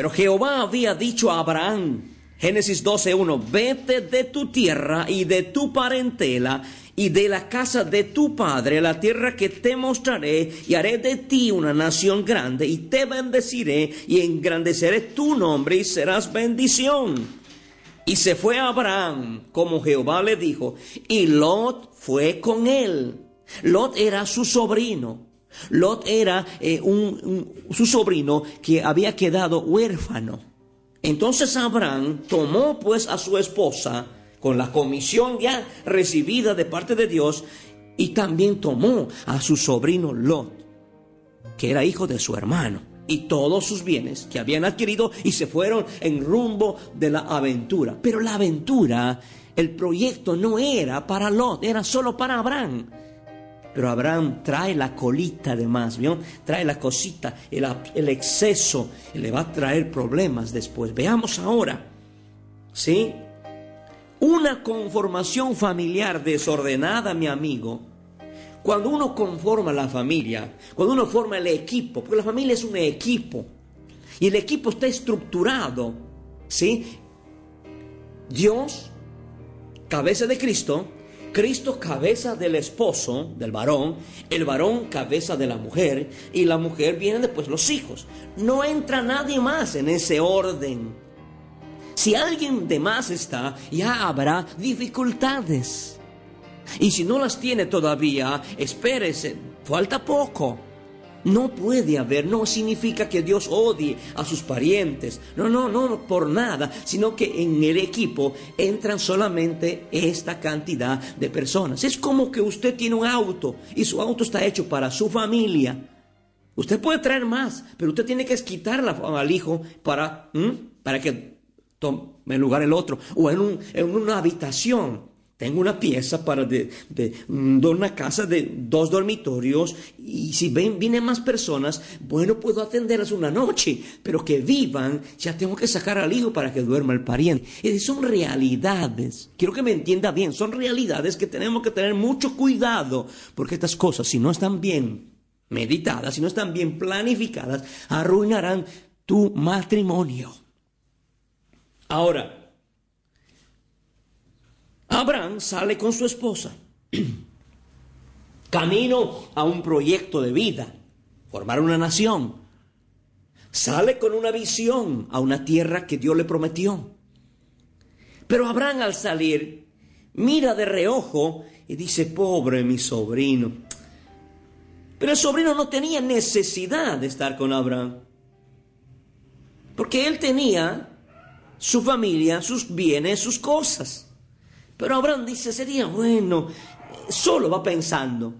Pero Jehová había dicho a Abraham, Génesis 12.1, vete de tu tierra y de tu parentela y de la casa de tu padre, la tierra que te mostraré, y haré de ti una nación grande, y te bendeciré, y engrandeceré tu nombre, y serás bendición. Y se fue Abraham, como Jehová le dijo, y Lot fue con él. Lot era su sobrino. Lot era eh, un- un- su sobrino que había quedado huérfano. Entonces Abraham tomó pues a su esposa con la comisión ya recibida de parte de Dios y también tomó a su sobrino Lot, que era hijo de su hermano, y todos sus bienes que habían adquirido y se fueron en rumbo de la aventura. Pero la aventura, el proyecto no era para Lot, era solo para Abraham. Pero Abraham trae la colita de más, ¿vio? Trae la cosita, el, exceso, le va a traer problemas después. Veamos ahora, ¿sí? Una conformación familiar desordenada, mi amigo. Cuando uno conforma la familia, cuando uno forma el equipo, porque la familia es un equipo, y el equipo está estructurado, ¿sí? Dios, cabeza de Cristo, Cristo cabeza del esposo, del varón, el varón cabeza de la mujer y la mujer viene después los hijos. No entra nadie más en ese orden. Si alguien de más está, ya habrá dificultades. Y si no las tiene todavía, espérese, falta poco. No puede haber, no significa que Dios odie a sus parientes. No, no, no, por nada, sino que en el equipo entran solamente esta cantidad de personas. Es como que usted tiene un auto y su auto está hecho para su familia. Usted puede traer más, pero usted tiene que quitarla al hijo para, para que tome lugar el otro. O en, un- en una habitación. Tengo una pieza para de, de- de una casa de dos dormitorios y si ven, vienen más personas, bueno, puedo atenderlas una noche, pero que vivan, ya tengo que sacar al hijo para que duerma el pariente. Es son realidades, quiero que me entienda bien, son realidades que tenemos que tener mucho cuidado, porque estas cosas, si no están bien meditadas, si no están bien planificadas, arruinarán tu matrimonio. Ahora, Abraham sale con su esposa, camino a un proyecto de vida, formar una nación. Sale con una visión a una tierra que Dios le prometió. Pero Abraham al salir mira de reojo y dice, pobre mi sobrino. Pero el sobrino no tenía necesidad de estar con Abraham. Porque él tenía su familia, sus bienes, sus cosas. Pero Abraham dice, sería bueno, solo va pensando,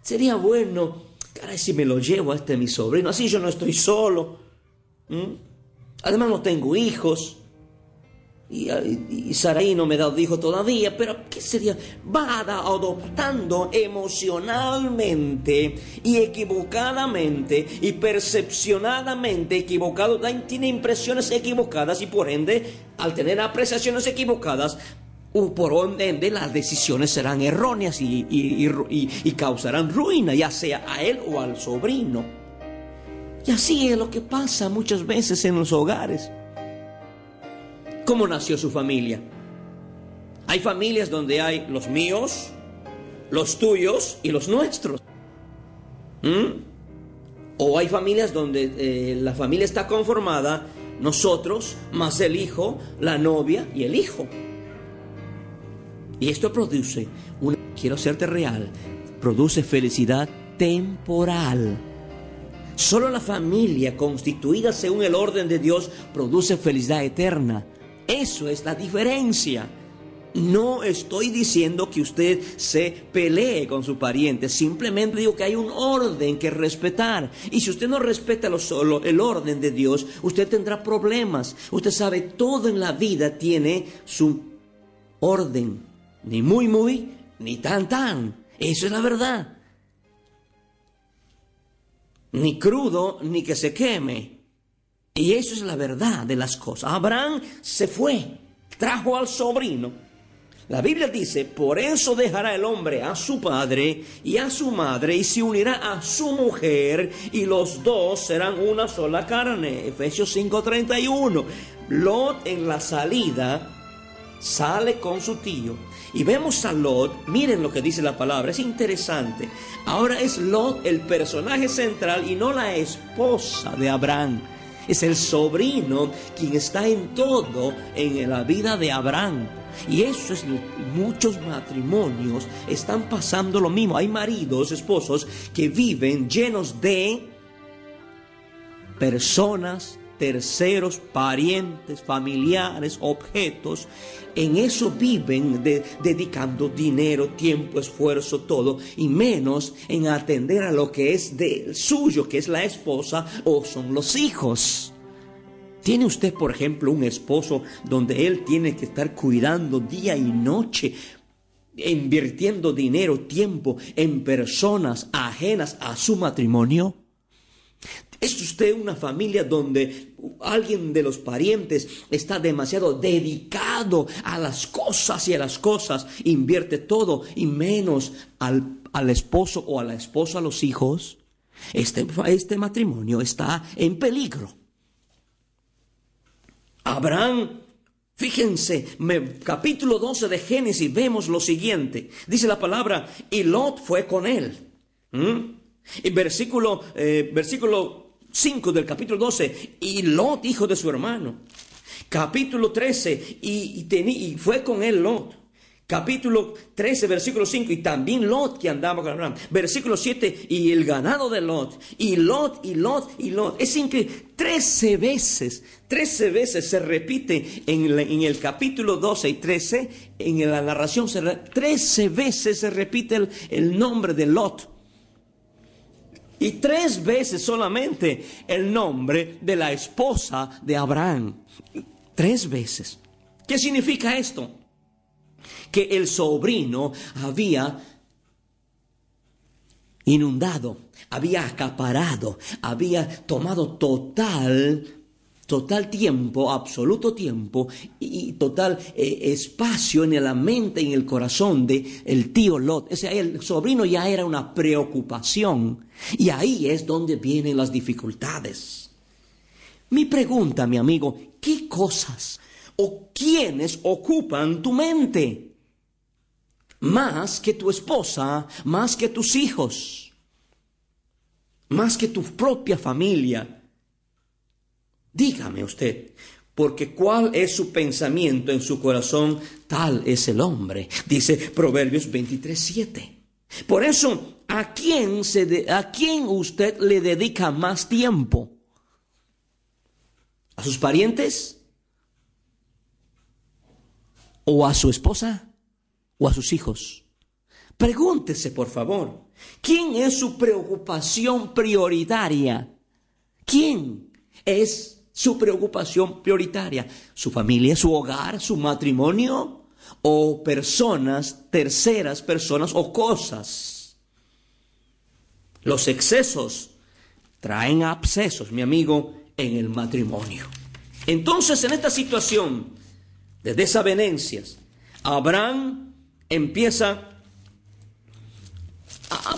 sería bueno, caray, si me lo llevo a este mi sobrino, así yo no estoy solo. Además no tengo hijos. Y, y, no me dado hijo todavía, pero ¿qué sería? Va adoptando emocionalmente y equivocadamente y percepcionadamente equivocado, da- tiene impresiones equivocadas y por ende, al tener apreciaciones equivocadas, por ende las decisiones serán erróneas y, y- y- y- causarán ruina, ya sea a él o al sobrino. Y así es lo que pasa muchas veces en los hogares. ¿Cómo nació su familia? Hay familias donde hay los míos, los tuyos y los nuestros. ¿Mm? O hay familias donde eh, la familia está conformada nosotros más el hijo, la novia y el hijo. Y esto produce, quiero serte real, produce felicidad temporal. Solo la familia constituida según el orden de Dios produce felicidad eterna. Eso es la diferencia. No estoy diciendo que usted se pelee con su pariente, simplemente digo que hay un orden que respetar. Y si usted no respeta lo solo, el orden de Dios, usted tendrá problemas. Usted sabe, todo en la vida tiene su orden. Ni muy, muy, ni tan, tan. Eso es la verdad. Ni crudo, ni que se queme. Y eso es la verdad de las cosas. Abraham se fue, trajo al sobrino la Biblia dice, por eso dejará el hombre a su padre y a su madre y se unirá a su mujer y los dos serán una sola carne. Efesios 5:31. Lot en la salida sale con su tío y vemos a Lot, miren lo que dice la palabra, es interesante. Ahora es Lot el personaje central y no la esposa de Abraham. Es el sobrino quien está en todo en la vida de Abraham. Y eso es, muchos matrimonios están pasando lo mismo. Hay maridos, esposos que viven llenos de personas, terceros, parientes, familiares, objetos. En eso viven dedicando dinero, tiempo, esfuerzo, todo, y menos en atender a lo que es de suyo, que es la esposa o son los hijos. ¿Tiene usted, por ejemplo, un esposo donde él tiene que estar cuidando día y noche, invirtiendo dinero, tiempo en personas ajenas a su matrimonio? ¿Es usted una familia donde alguien de los parientes está demasiado dedicado a las cosas y a las cosas, invierte todo y menos al, al esposo o a la esposa, a los hijos? Este, este matrimonio está en peligro. Abraham, fíjense, capítulo 12 de Génesis, vemos lo siguiente. Dice la palabra, y Lot fue con él. ¿Mm? Y versículo, eh, versículo 5 del capítulo 12, y Lot, hijo de su hermano. Capítulo 13, y, y fue con él Lot capítulo 13, versículo 5, y también Lot que andaba con Abraham. Versículo 7, y el ganado de Lot, y Lot, y Lot, y Lot. Es increíble, trece veces, trece veces se repite en, en, el capítulo 12 y 13, en la narración, trece veces se repite el, el nombre de Lot. Y tres veces solamente el nombre de la esposa de Abraham. Tres veces. ¿Qué significa esto? que el sobrino había inundado, había acaparado, había tomado total, total tiempo, absoluto tiempo y total eh, espacio en la mente y en el corazón de el tío Lot. Ese, el sobrino ya era una preocupación y ahí es donde vienen las dificultades. Mi pregunta, mi amigo, ¿qué cosas o quiénes ocupan tu mente? más que tu esposa, más que tus hijos, más que tu propia familia. Dígame usted, porque cuál es su pensamiento en su corazón, tal es el hombre, dice Proverbios 23, 7. Por eso, ¿a quién, se ¿a quién usted le dedica más tiempo? ¿A sus parientes? ¿O a su esposa? o a sus hijos. Pregúntese, por favor, ¿quién es su preocupación prioritaria? ¿Quién es su preocupación prioritaria? ¿Su familia, su hogar, su matrimonio? ¿O personas, terceras personas o cosas? Los excesos traen abscesos, mi amigo, en el matrimonio. Entonces, en esta situación de desavenencias, Abraham empieza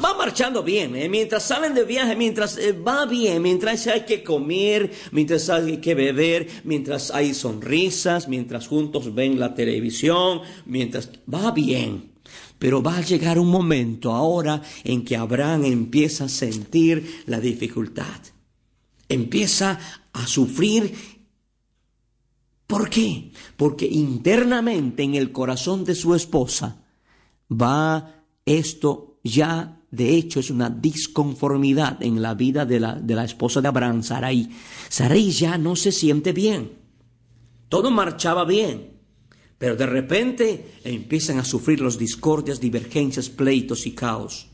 va marchando bien, ¿eh? mientras salen de viaje, mientras eh, va bien, mientras hay que comer, mientras hay que beber, mientras hay sonrisas, mientras juntos ven la televisión, mientras va bien. Pero va a llegar un momento ahora en que Abraham empieza a sentir la dificultad, empieza a sufrir ¿Por qué? Porque internamente en el corazón de su esposa va esto ya, de hecho, es una disconformidad en la vida de la, de la esposa de Abraham, Sarai. Sarai ya no se siente bien. Todo marchaba bien, Pero de repente empiezan a sufrir los discordias, divergencias, pleitos y caos.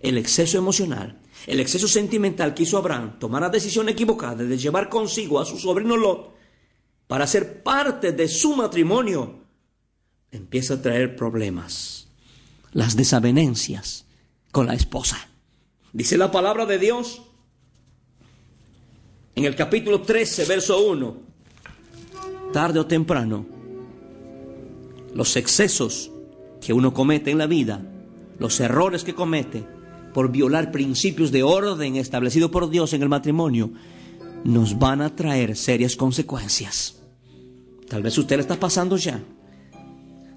El exceso emocional, el exceso sentimental que hizo Abraham tomar la decisión equivocada de llevar consigo a su sobrino Lot para ser parte de su matrimonio, empieza a traer problemas. Las desavenencias con la esposa. Dice la palabra de Dios en el capítulo 13, verso 1. Tarde o temprano, los excesos que uno comete en la vida, los errores que comete por violar principios de orden establecido por Dios en el matrimonio, nos van a traer serias consecuencias. Tal vez usted le está pasando ya.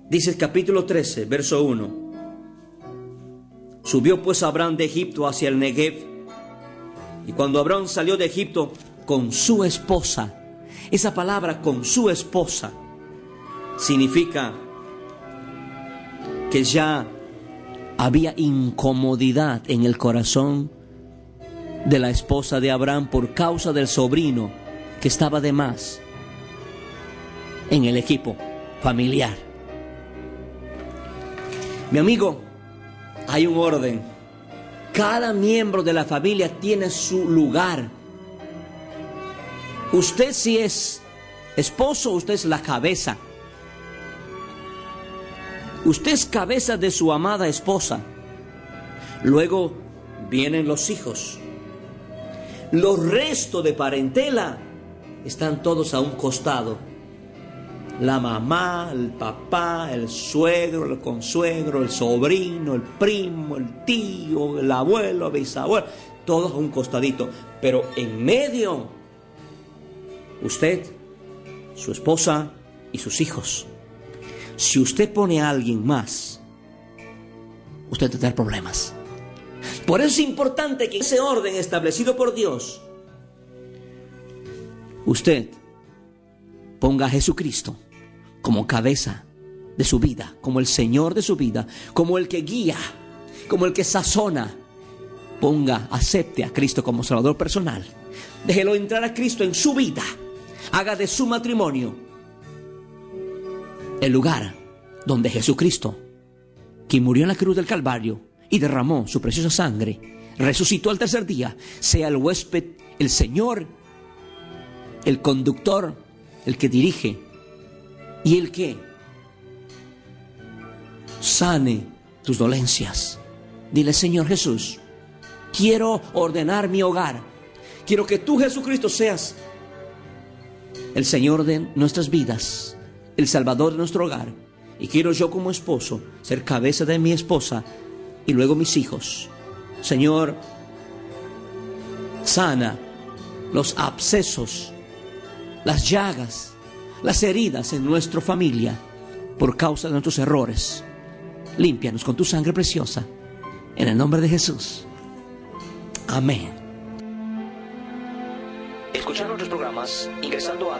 Dice el capítulo 13, verso 1. Subió pues Abraham de Egipto hacia el Negev. Y cuando Abraham salió de Egipto con su esposa, esa palabra con su esposa significa que ya había incomodidad en el corazón de la esposa de Abraham por causa del sobrino que estaba de más en el equipo familiar. Mi amigo, hay un orden. Cada miembro de la familia tiene su lugar. Usted si es esposo, usted es la cabeza. Usted es cabeza de su amada esposa. Luego vienen los hijos. Los restos de parentela están todos a un costado. La mamá, el papá, el suegro, el consuegro, el sobrino, el primo, el tío, el abuelo, el bisabuelo, todos a un costadito. Pero en medio, usted, su esposa y sus hijos. Si usted pone a alguien más, usted tendrá problemas. Por eso es importante que ese orden establecido por Dios, usted ponga a Jesucristo como cabeza de su vida, como el Señor de su vida, como el que guía, como el que sazona. Ponga, acepte a Cristo como Salvador personal. Déjelo entrar a Cristo en su vida. Haga de su matrimonio el lugar donde Jesucristo, quien murió en la cruz del Calvario y derramó su preciosa sangre, resucitó al tercer día, sea el huésped, el Señor, el conductor, el que dirige y el que sane tus dolencias. Dile, Señor Jesús, quiero ordenar mi hogar. Quiero que tú, Jesucristo, seas el Señor de nuestras vidas el Salvador de nuestro hogar. Y quiero yo como esposo ser cabeza de mi esposa y luego mis hijos. Señor, sana los abscesos, las llagas, las heridas en nuestra familia por causa de nuestros errores. Límpianos con tu sangre preciosa. En el nombre de Jesús. Amén. Nuestros programas ingresando a